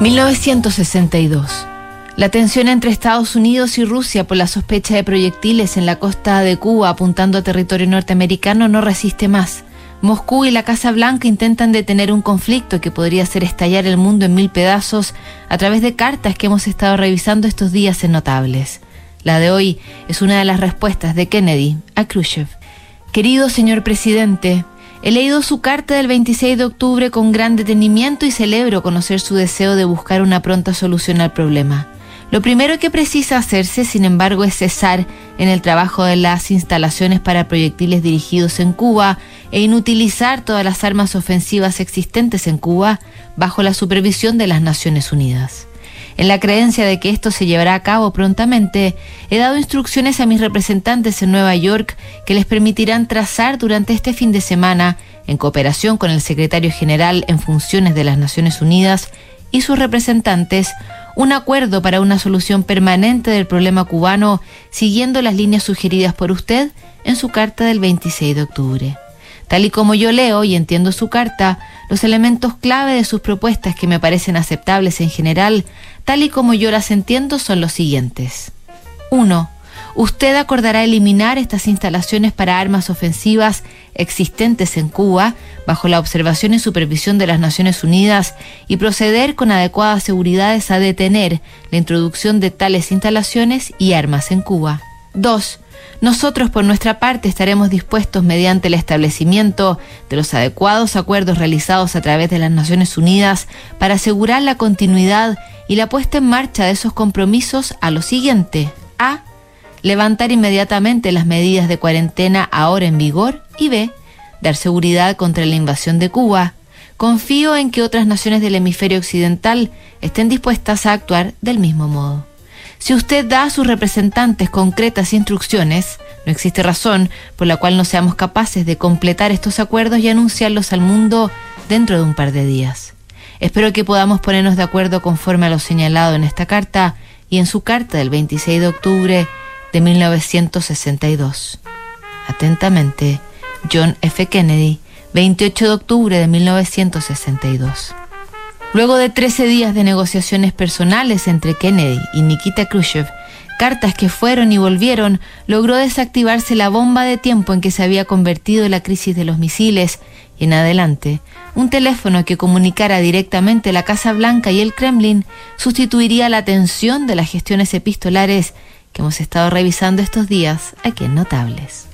1962. La tensión entre Estados Unidos y Rusia por la sospecha de proyectiles en la costa de Cuba apuntando a territorio norteamericano no resiste más. Moscú y la Casa Blanca intentan detener un conflicto que podría hacer estallar el mundo en mil pedazos a través de cartas que hemos estado revisando estos días en Notables. La de hoy es una de las respuestas de Kennedy a Khrushchev. Querido señor presidente, He leído su carta del 26 de octubre con gran detenimiento y celebro conocer su deseo de buscar una pronta solución al problema. Lo primero que precisa hacerse, sin embargo, es cesar en el trabajo de las instalaciones para proyectiles dirigidos en Cuba e inutilizar todas las armas ofensivas existentes en Cuba bajo la supervisión de las Naciones Unidas. En la creencia de que esto se llevará a cabo prontamente, he dado instrucciones a mis representantes en Nueva York que les permitirán trazar durante este fin de semana, en cooperación con el secretario general en funciones de las Naciones Unidas y sus representantes, un acuerdo para una solución permanente del problema cubano, siguiendo las líneas sugeridas por usted en su carta del 26 de octubre. Tal y como yo leo y entiendo su carta, los elementos clave de sus propuestas que me parecen aceptables en general, tal y como yo las entiendo, son los siguientes. 1. Usted acordará eliminar estas instalaciones para armas ofensivas existentes en Cuba bajo la observación y supervisión de las Naciones Unidas y proceder con adecuadas seguridades a detener la introducción de tales instalaciones y armas en Cuba. 2 nosotros por nuestra parte estaremos dispuestos mediante el establecimiento de los adecuados acuerdos realizados a través de las Naciones Unidas para asegurar la continuidad y la puesta en marcha de esos compromisos a lo siguiente. A. Levantar inmediatamente las medidas de cuarentena ahora en vigor y B. Dar seguridad contra la invasión de Cuba. Confío en que otras naciones del hemisferio occidental estén dispuestas a actuar del mismo modo. Si usted da a sus representantes concretas instrucciones, no existe razón por la cual no seamos capaces de completar estos acuerdos y anunciarlos al mundo dentro de un par de días. Espero que podamos ponernos de acuerdo conforme a lo señalado en esta carta y en su carta del 26 de octubre de 1962. Atentamente, John F. Kennedy, 28 de octubre de 1962. Luego de 13 días de negociaciones personales entre Kennedy y Nikita Khrushchev, cartas que fueron y volvieron, logró desactivarse la bomba de tiempo en que se había convertido la crisis de los misiles y en adelante, un teléfono que comunicara directamente la Casa Blanca y el Kremlin sustituiría la atención de las gestiones epistolares que hemos estado revisando estos días aquí en Notables.